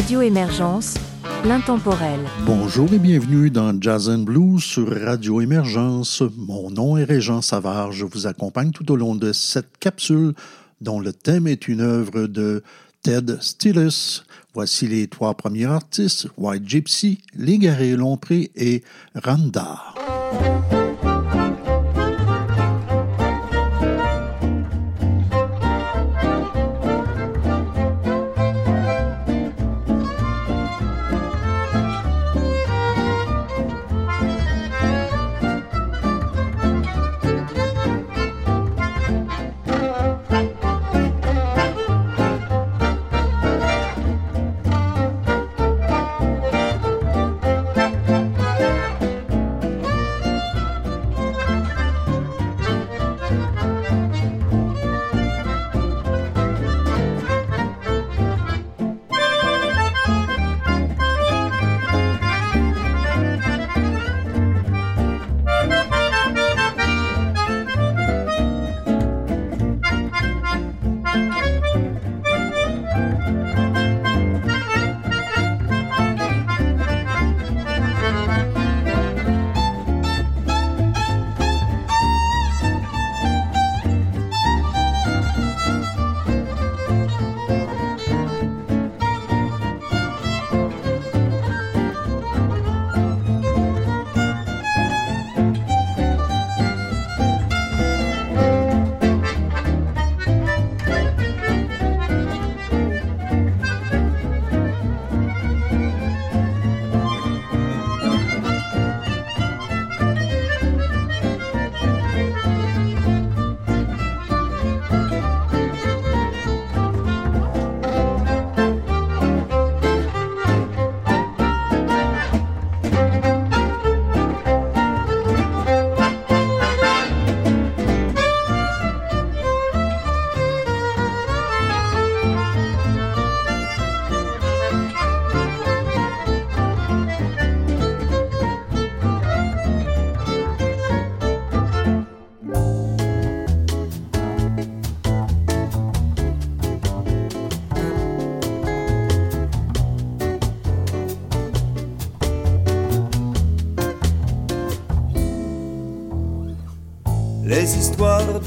Radio Émergence, l'intemporel. Bonjour et bienvenue dans Jazz and Blues sur Radio Émergence. Mon nom est Régent Savard. Je vous accompagne tout au long de cette capsule dont le thème est une œuvre de Ted Stillis. Voici les trois premiers artistes, White Gypsy, Légaré Lompré et Randa.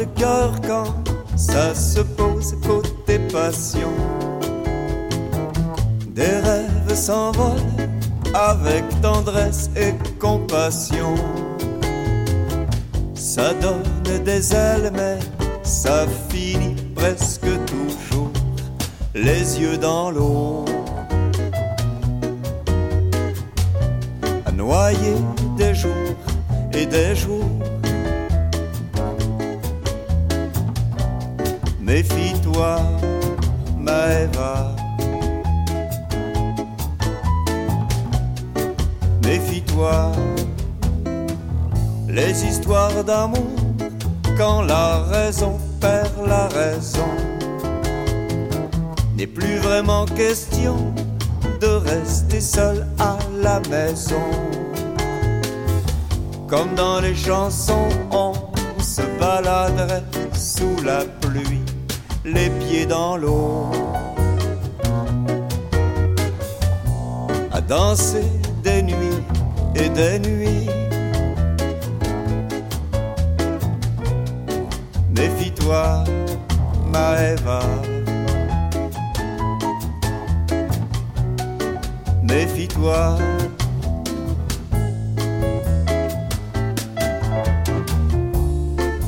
De cœur quand ça se pose côté passion. Des rêves s'envolent avec tendresse et compassion. Ça donne des ailes, mais ça finit presque toujours les yeux dans l'eau. Méfie-toi, les histoires d'amour, quand la raison perd la raison, n'est plus vraiment question de rester seul à la maison. Comme dans les chansons, on se baladerait sous la pluie les pieds dans l'eau. À danser des nuits et des nuits. Méfie-toi, Maëva. Méfie-toi.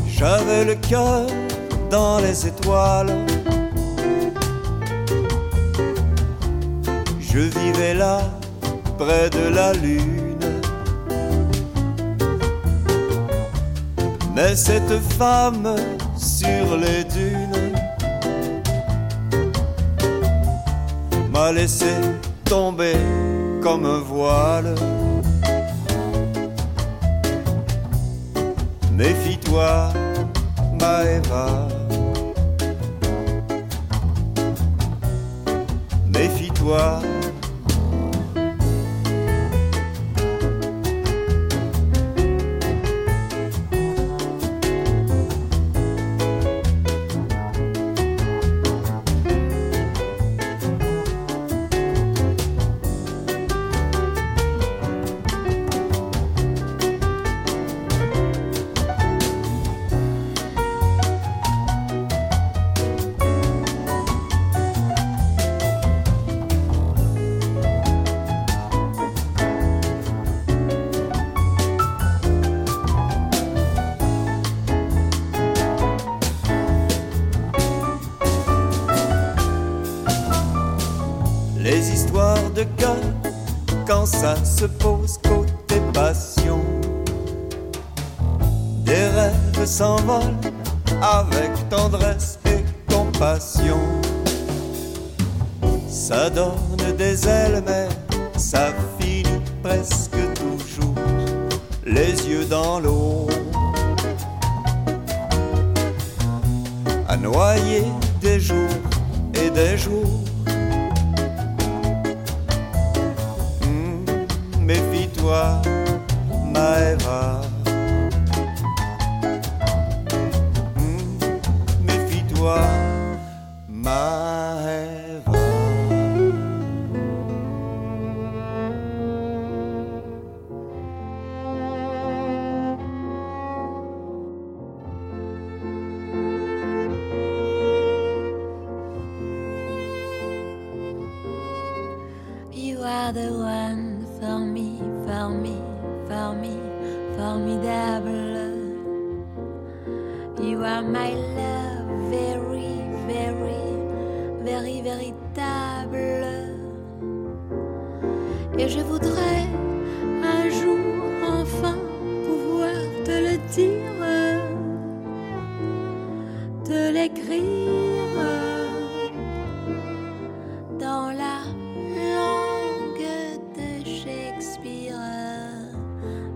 J'avais le cœur dans les étoiles. Je vivais là, près de la lune. Mais cette femme sur les dunes m'a laissé tomber comme un voile. Méfie-toi, Maëva. Se pose côté passion. Des rêves s'envolent avec tendresse et compassion. Ça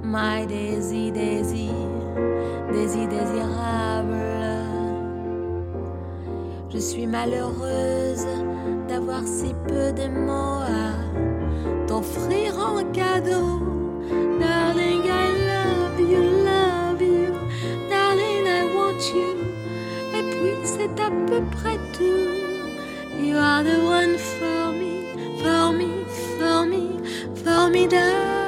My Daisy, Daisy, Daisy désirable. Je suis malheureuse d'avoir si peu de mots à t'offrir en cadeau. Darling, I love you, love you. Darling, I want you. Et puis c'est à peu près tout. You are the one for me, for me, for me, formidable.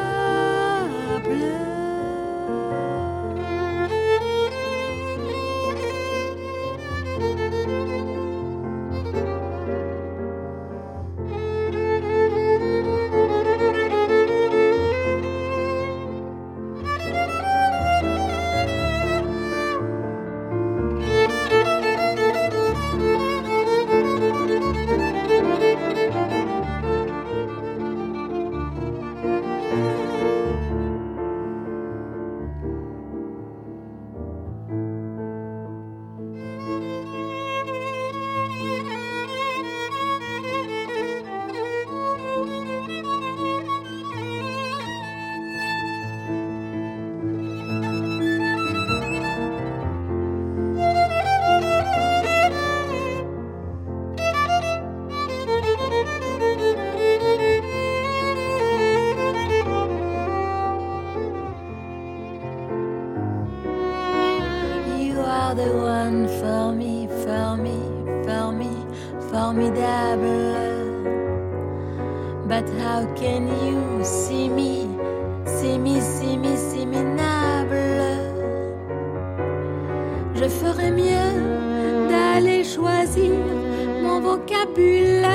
Vocabulaire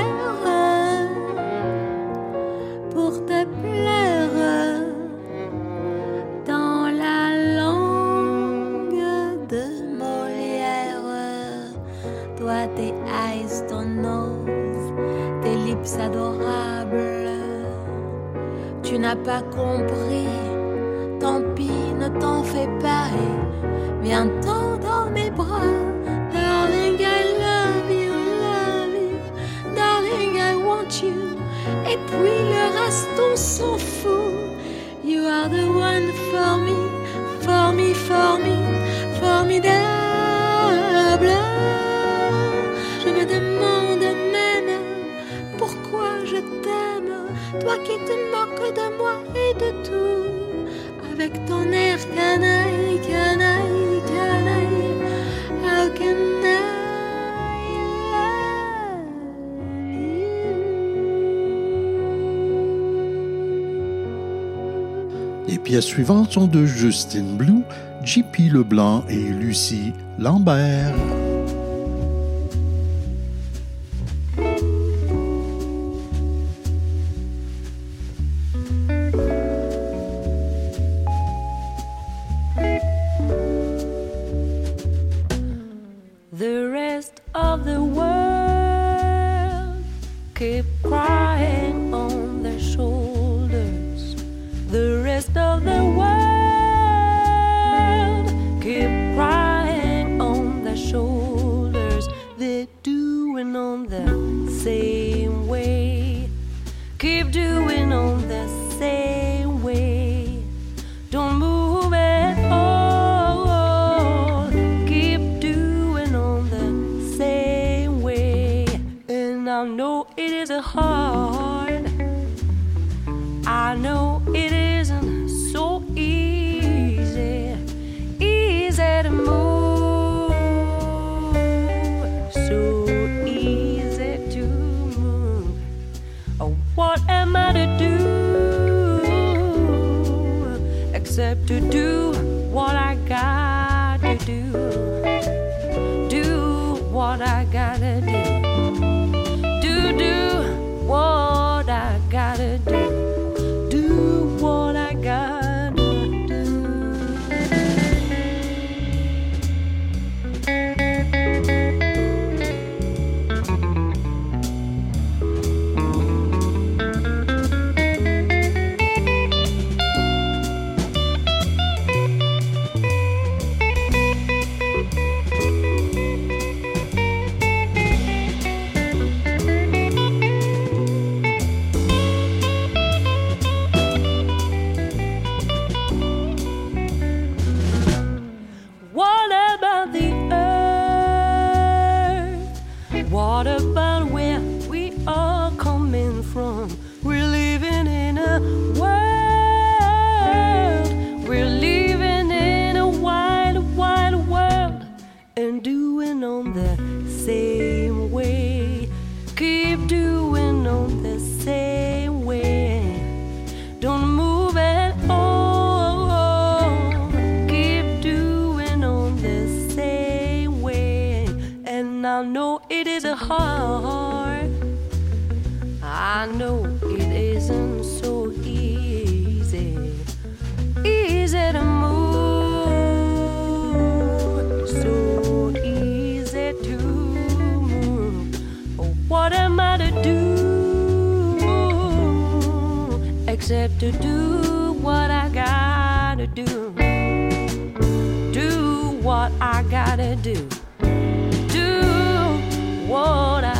pour te plaire dans la langue de Molière. Toi, tes eyes, ton nose, tes lips adorables. Tu n'as pas compris, tant pis, ne t'en fais pas viens-t'en dans mes bras. Et puis le reste, on s'en fout. You are the one for me, for me, for me, formidable. Je me demande même pourquoi je t'aime, toi qui te moques de moi et de tout. Avec ton air canaille, pièces suivantes sont de Justine Blue, JP Leblanc et Lucie Lambert. I know it is hard. I know it isn't so easy. Easy to move. So easy to move. What am I to do? Except to do what I gotta do. Do what I gotta. Do what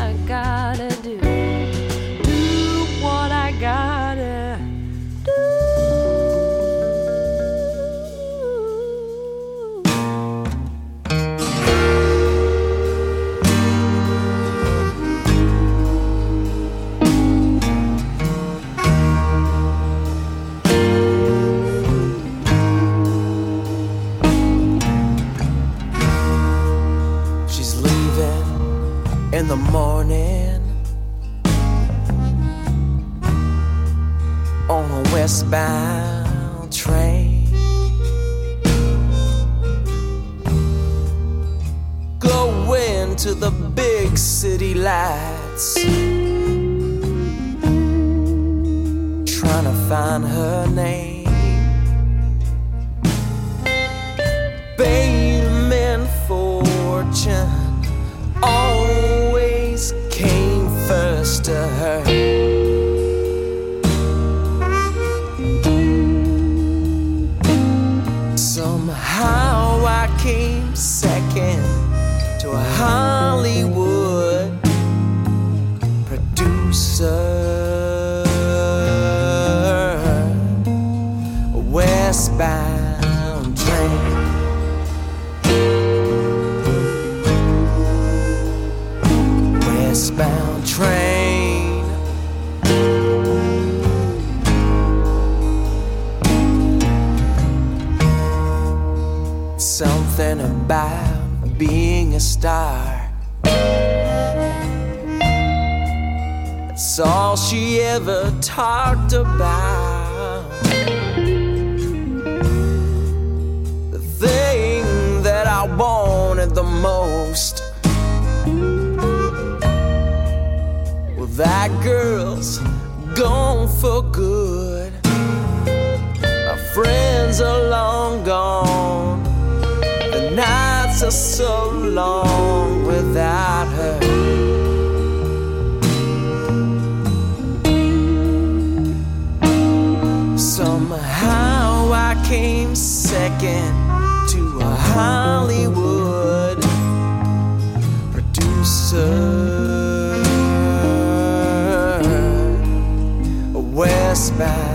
westbound train. Going to the big city lights, trying to find her name. She ever talked about. The thing that I wanted the most. Well, that girl's gone for good. My friends are long gone. The nights are so long without to a Hollywood producer, a westbound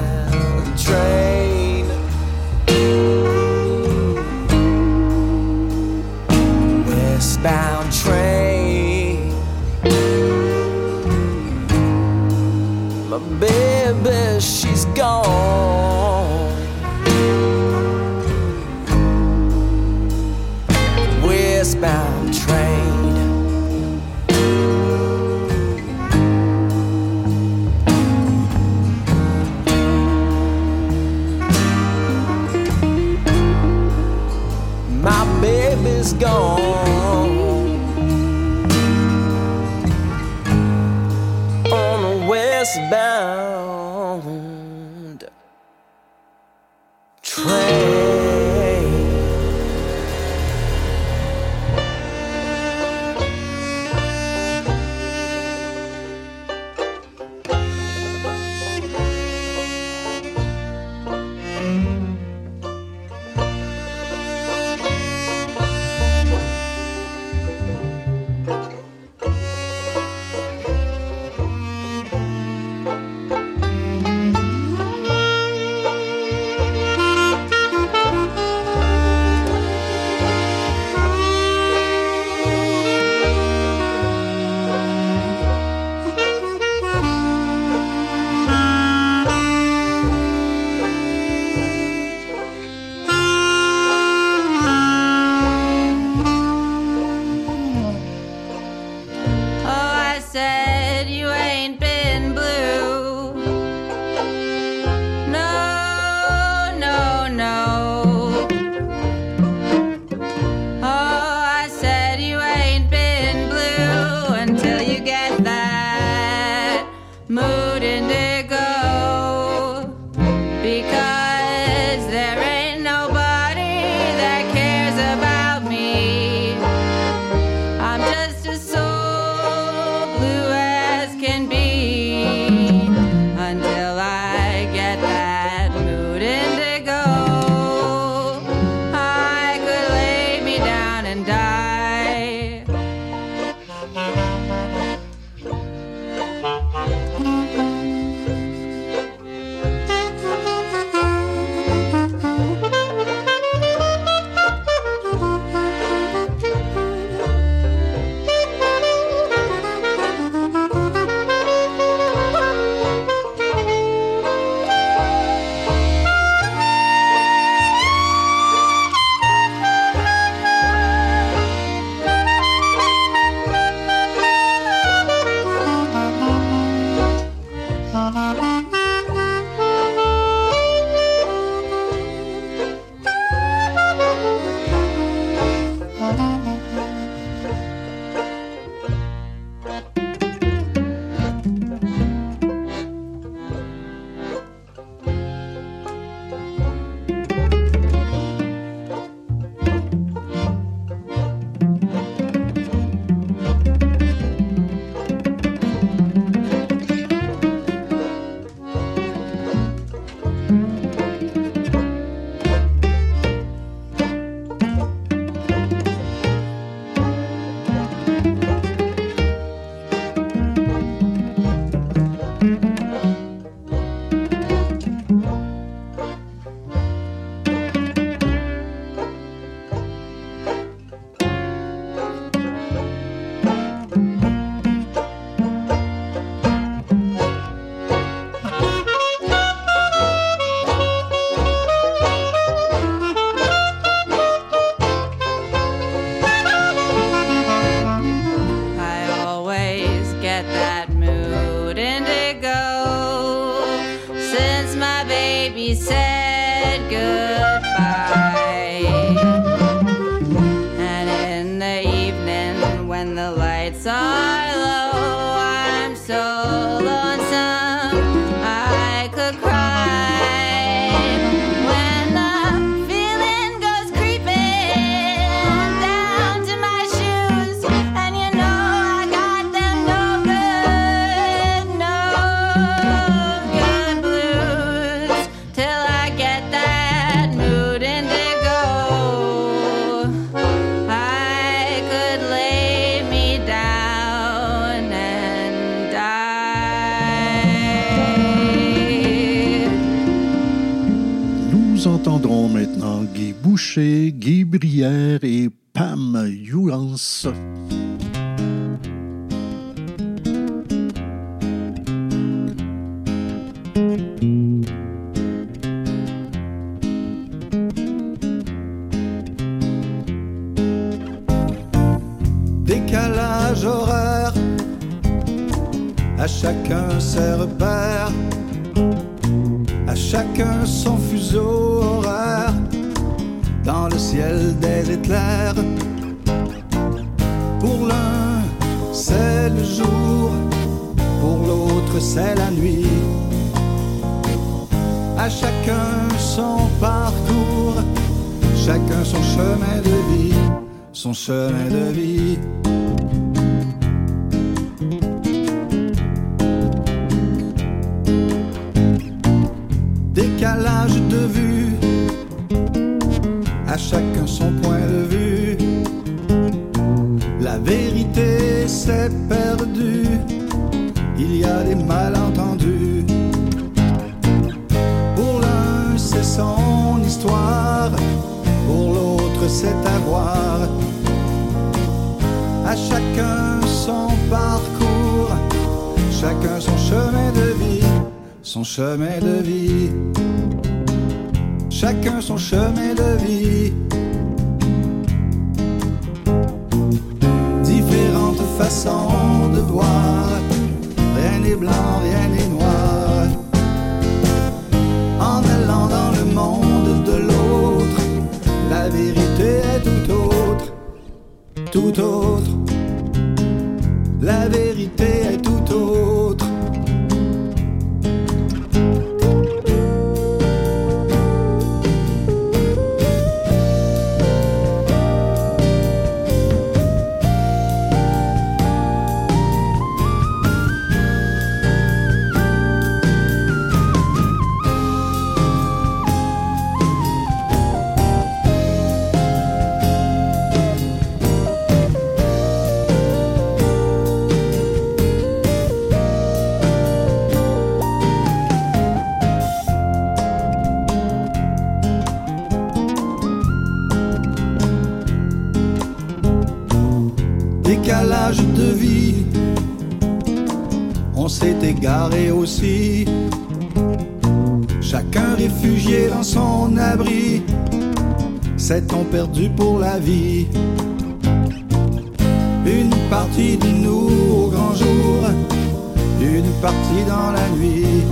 the the Brière et Pam Youans. Chacun son chemin de vie, son chemin de vie. À chacun son parcours, chacun son chemin de vie, son chemin de vie. Chacun son chemin de vie. Différentes façons de voir, rien n'est blanc, rien n'est noir. Tout autre. S'est égaré aussi. Chacun réfugié dans son abri. S'est-on perdu pour la vie? Une partie de nous au grand jour, une partie dans la nuit.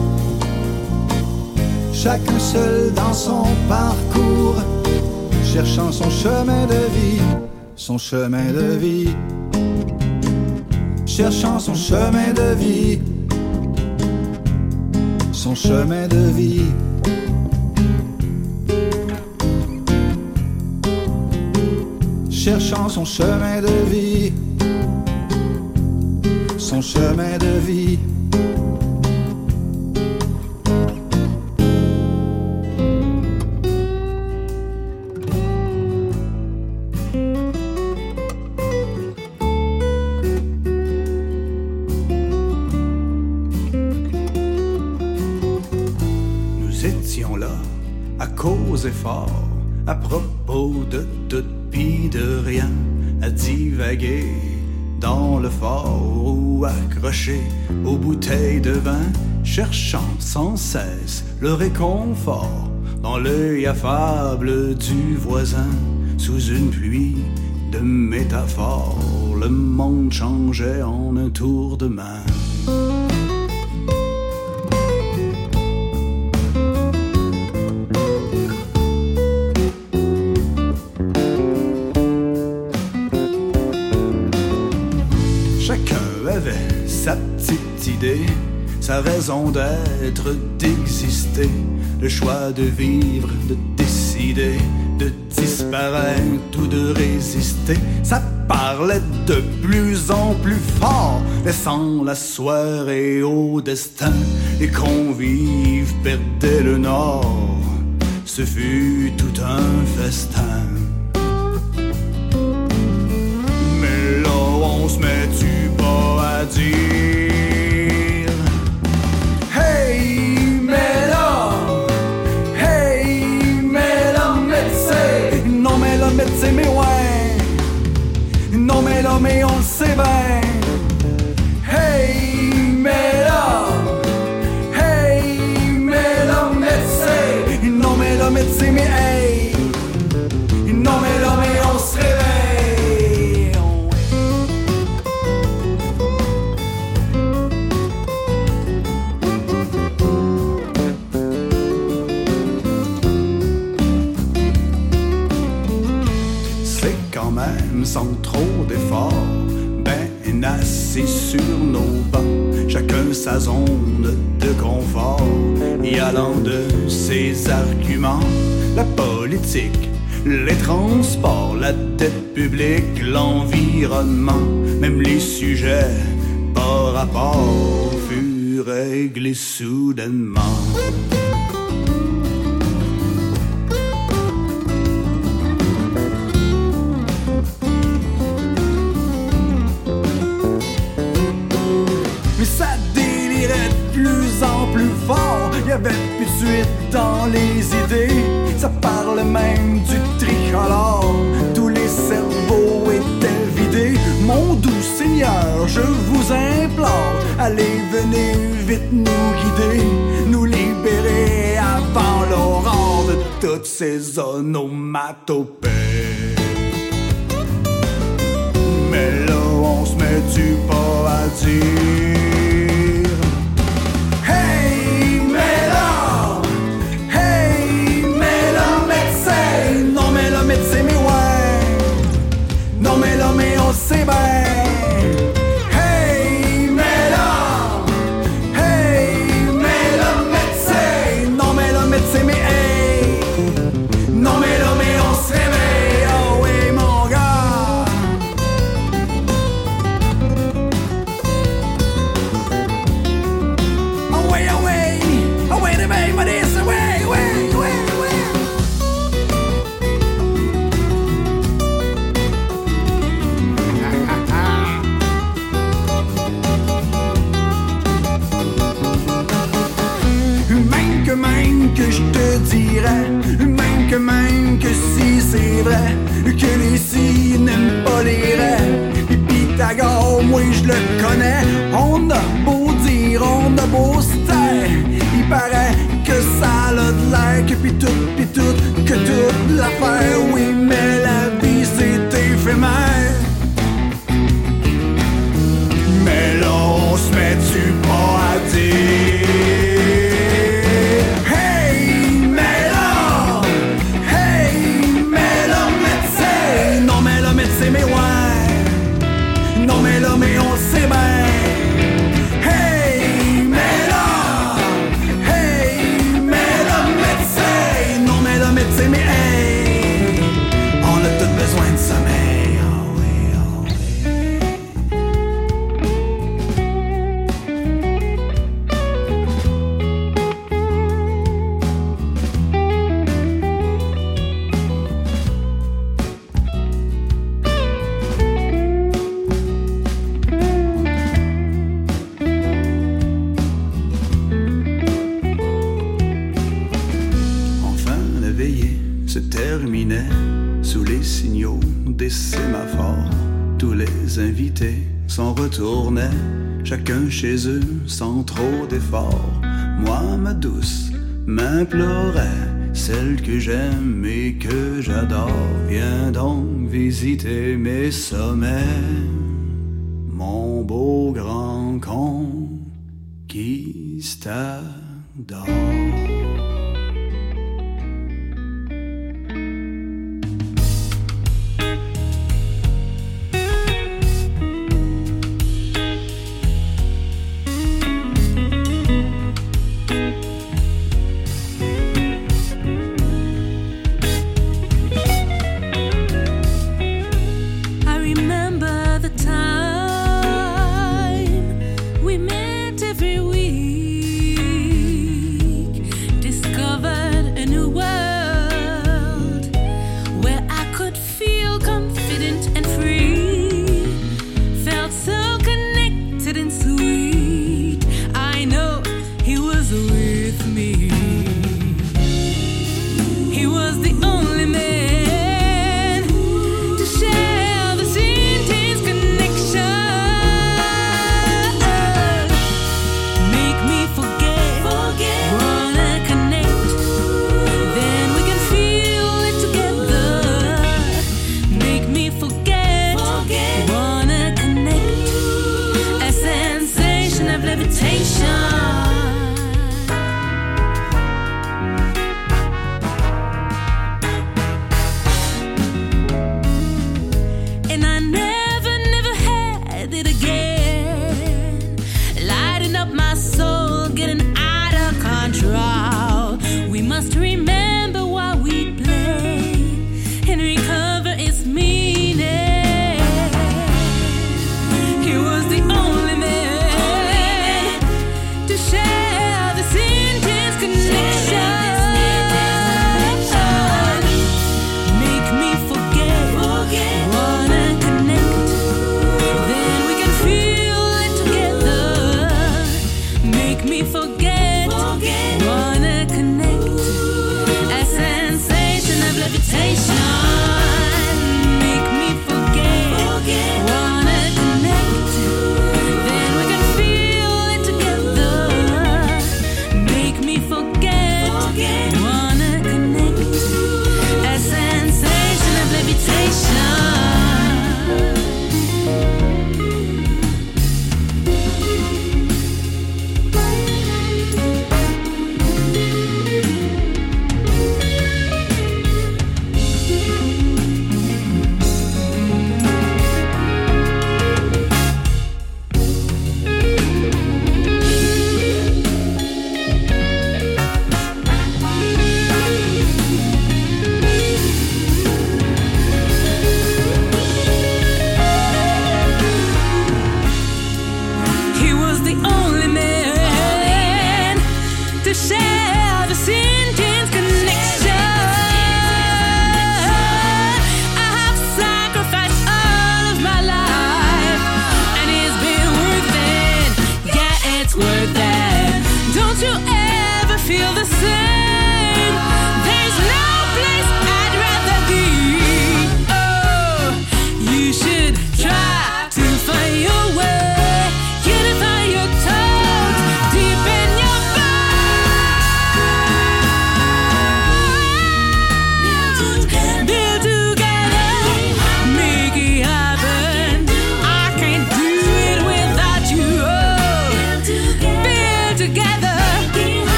Chacun seul dans son parcours, cherchant son chemin de vie, son chemin de vie cherchant son chemin de vie, son chemin de vie. Cherchant son chemin de vie, son chemin de vie. Dans le fort ou accroché aux bouteilles de vin, cherchant sans cesse le réconfort dans l'œil affable du voisin, sous une pluie de métaphores, le monde changeait en un tour de main. Sa raison d'être, d'exister, le choix de vivre, de décider, de disparaître ou de résister. Ça parlait de plus en plus fort, laissant la soirée au destin. Les convives perdaient le nord, ce fut tout un festin. Mais là, on se met-tu pas à dire on sur nos bancs, chacun sa zone de confort. Y allant de ses arguments, la politique, les transports, la dette publique, l'environnement, même les sujets par rapport furent réglés soudainement. ses onomatopées. Mais là, on se met du pas à dire. terminait sous les signaux des sémaphores. Tous les invités s'en retournaient, chacun chez eux sans trop d'efforts. Moi, ma douce, m'implorait, celle que j'aime et que j'adore. Viens donc visiter mes sommets, mon beau grand con qui s'adore. it's worth it. Don't you ever feel the same?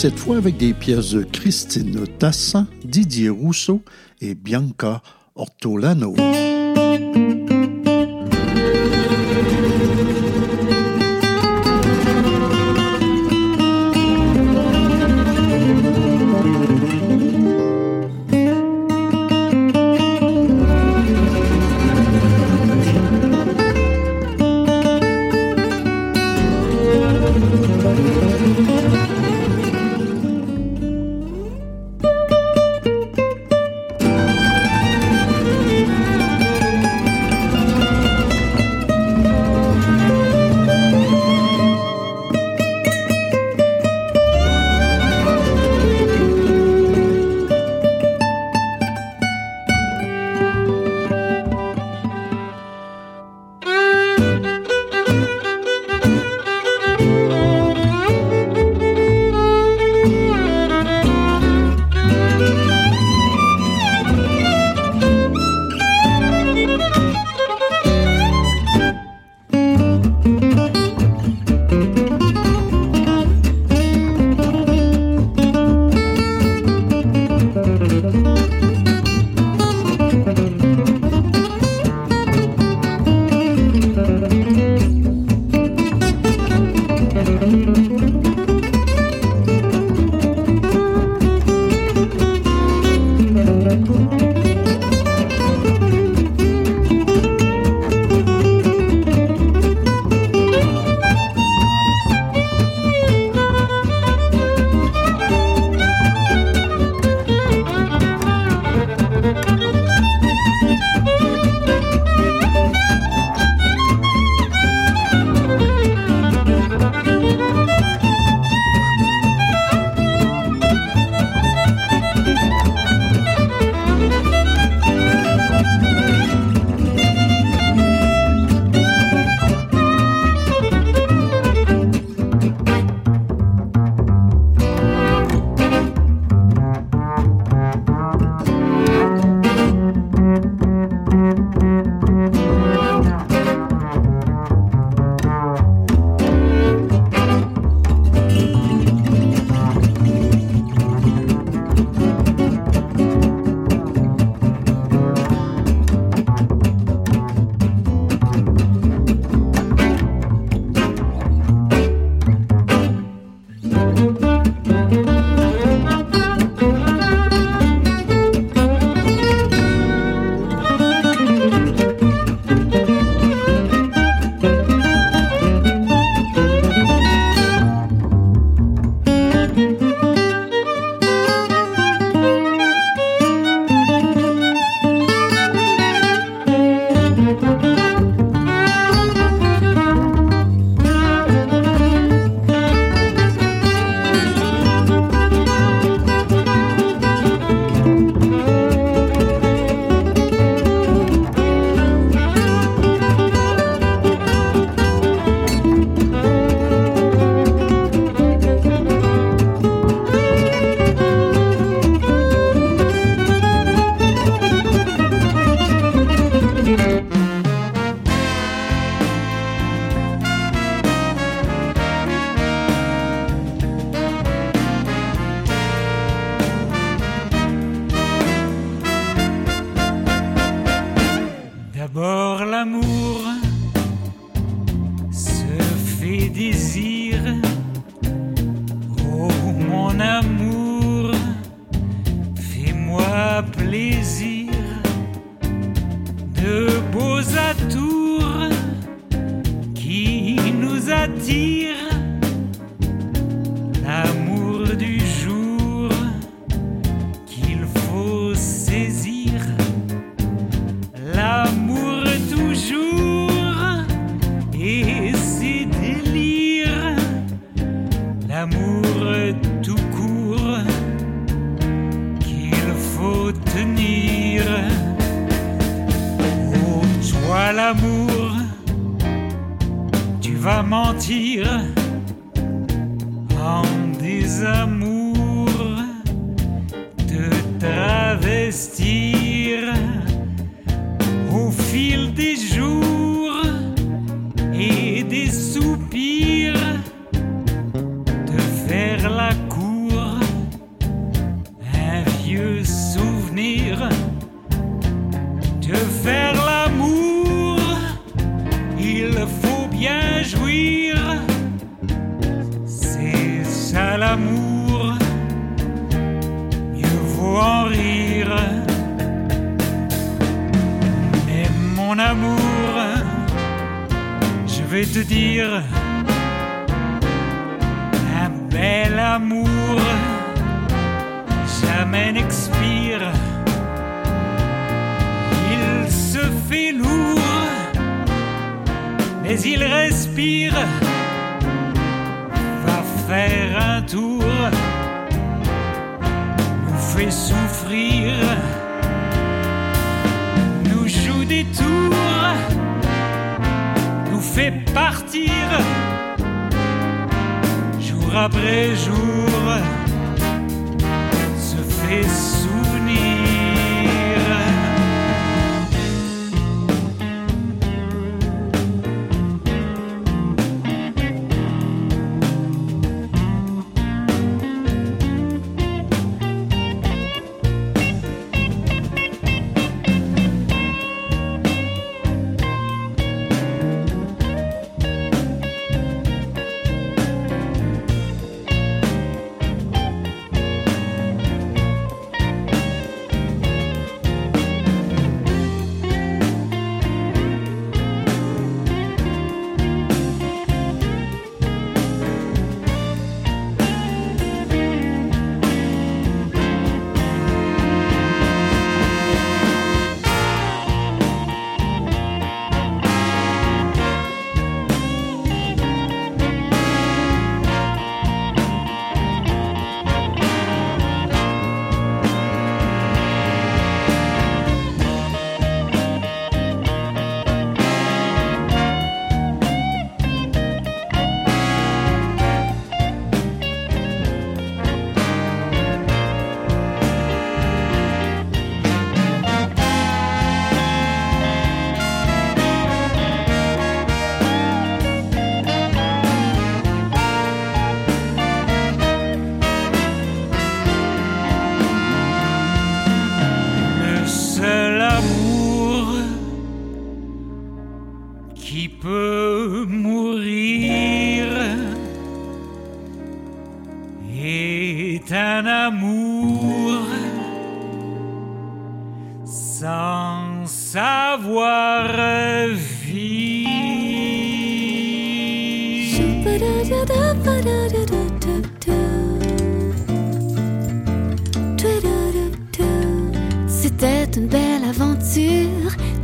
Cette fois avec des pièces de Christine Tassin, Didier Rousseau et Bianca Ortolano.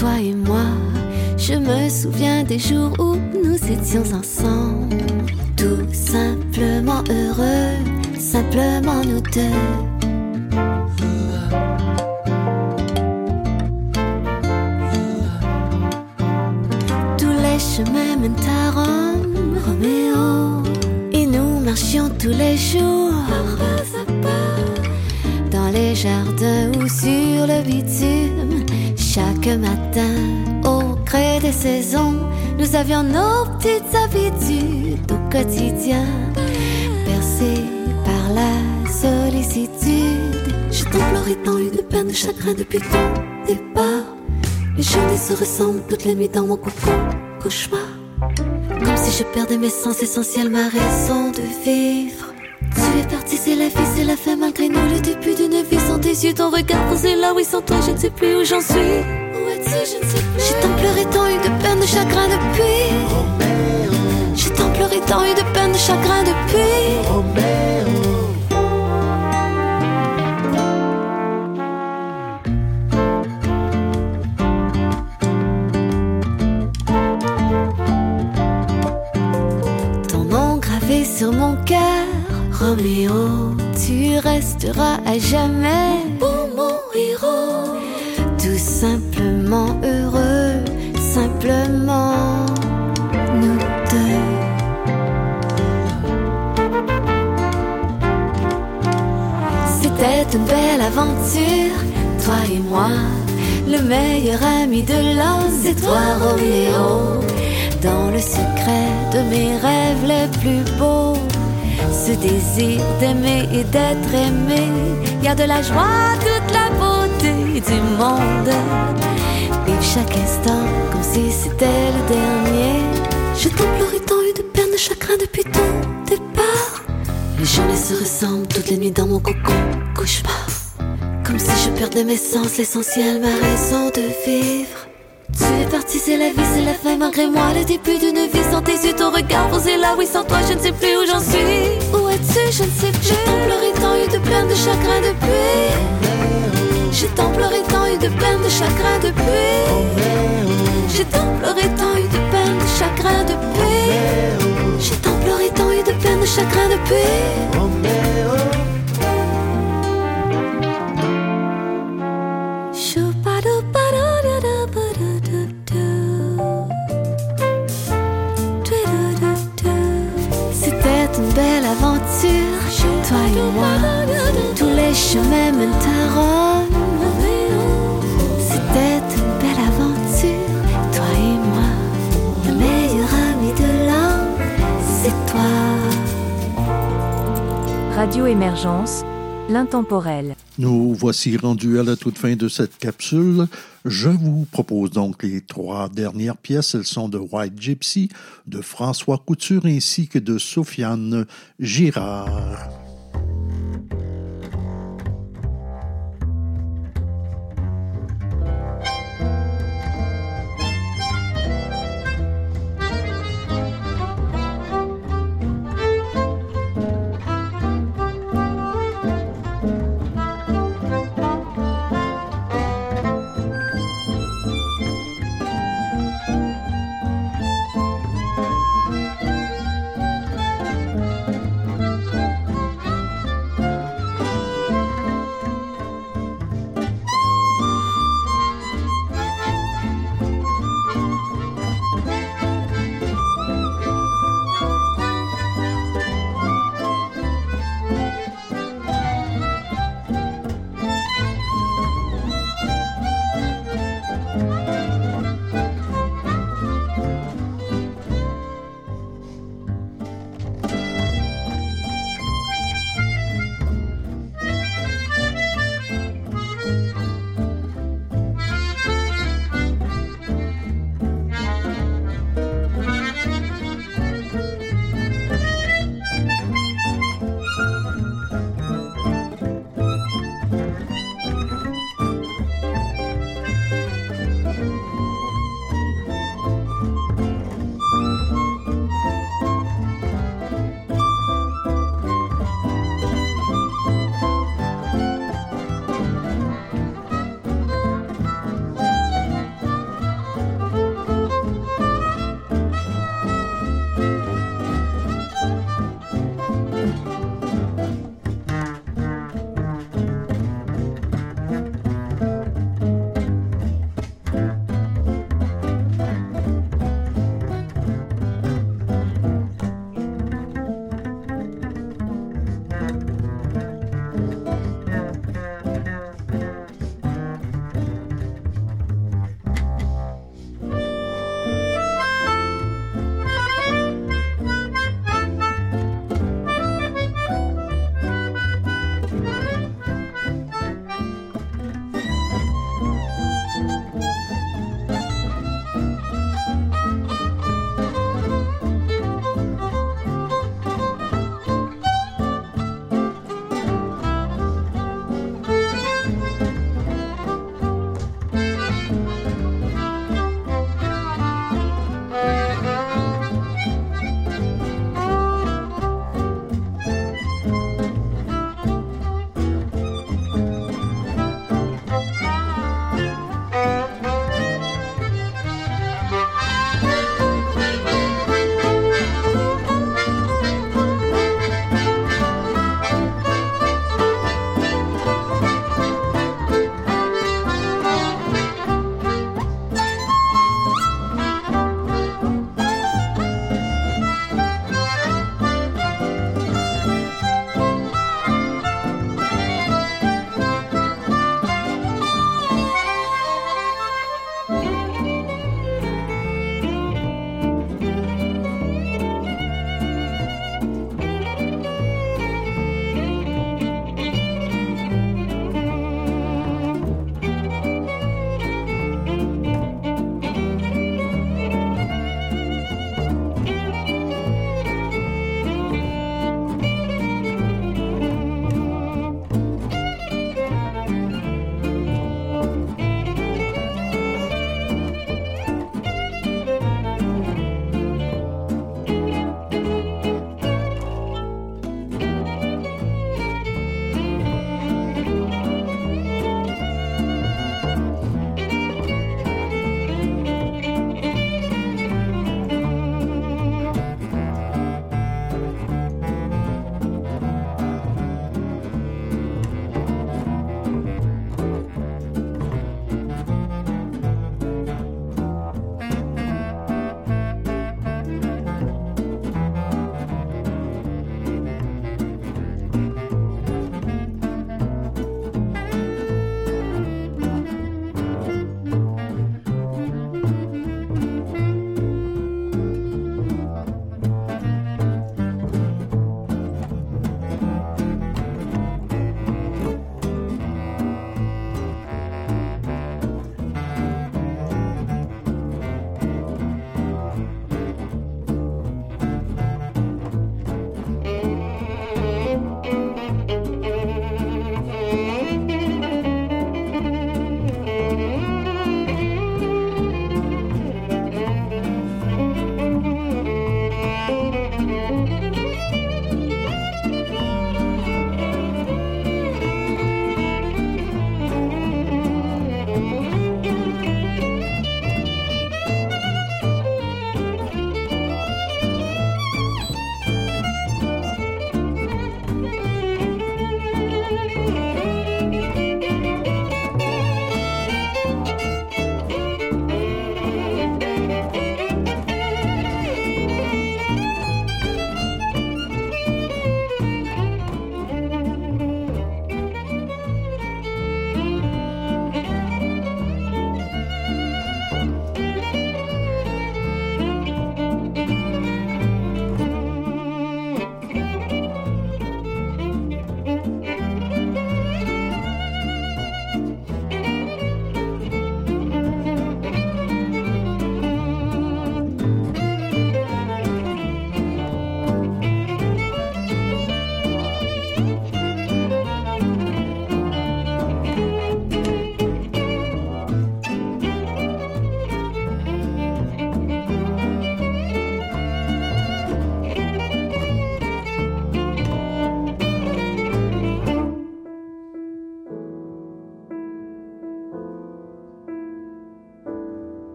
Toi et moi. Je me souviens des jours où nous étions ensemble. Tout simplement heureux, simplement nous deux. Tous les chemins mènent à Rome, Roméo. Et nous marchions tous les jours. Chaque matin, au creux des saisons, nous avions nos petites habitudes au quotidien. Bercés par la sollicitude. Je t'implorais tant eu de peine, de chagrin depuis ton départ. Les journées se ressemblent toutes les nuits dans mon cocon, cauchemar. Comme si je perdais mes sens essentiels, ma raison de vivre. Tu es parti, c'est la vie, c'est la fin malgré nous. Le début d'une vie sans tes yeux, ton regard posé là, oui, sans toi, je ne sais plus où j'en suis. J'ai tant pleuré, tant eu de peine, de chagrin depuis. J'ai tant pleuré, tant eu de peine, de chagrin depuis. Ton nom gravé sur mon cœur, Roméo, tu resteras à jamais pour mon héros. Tout heureux, simplement nous deux. C'était une belle aventure, toi et moi, le meilleur ami de l'homme, c'est toi Roméo. Dans le secret de mes rêves les plus beaux, ce désir d'aimer et d'être aimé, y a de la joie, toute la beauté du monde. Chaque instant comme si c'était le dernier. Je t'en pleuré tant eu de peine, de chagrin depuis ton départ. Les journées se ressemblent toutes les nuits dans mon cocon, cauchemar. Comme si je perdais mes sens, l'essentiel, ma raison de vivre. Tu es parti, c'est la vie, c'est la fin, malgré moi. Le début d'une vie sans tes yeux, ton regard posé là, oui, sans toi, je ne sais plus où j'en suis. Où es-tu, je ne sais plus. J'ai pleuré, tant eu de peine, de chagrin depuis. J'ai tant pleuré, tant eu de peine, de chagrin depuis. J'ai tant pleuré, tant eu de peine, de chagrin depuis. J'ai tant pleuré, tant eu de peine, de chagrin depuis. Belle aventure, toi et moi. Tous les chemins mènent à Rome. Radio Émergence, l'intemporel. Nous voici rendus à la toute fin de cette capsule. Je vous propose donc les trois dernières pièces. Elles sont de White Gypsy, de François Couture ainsi que de Sofiane Girard.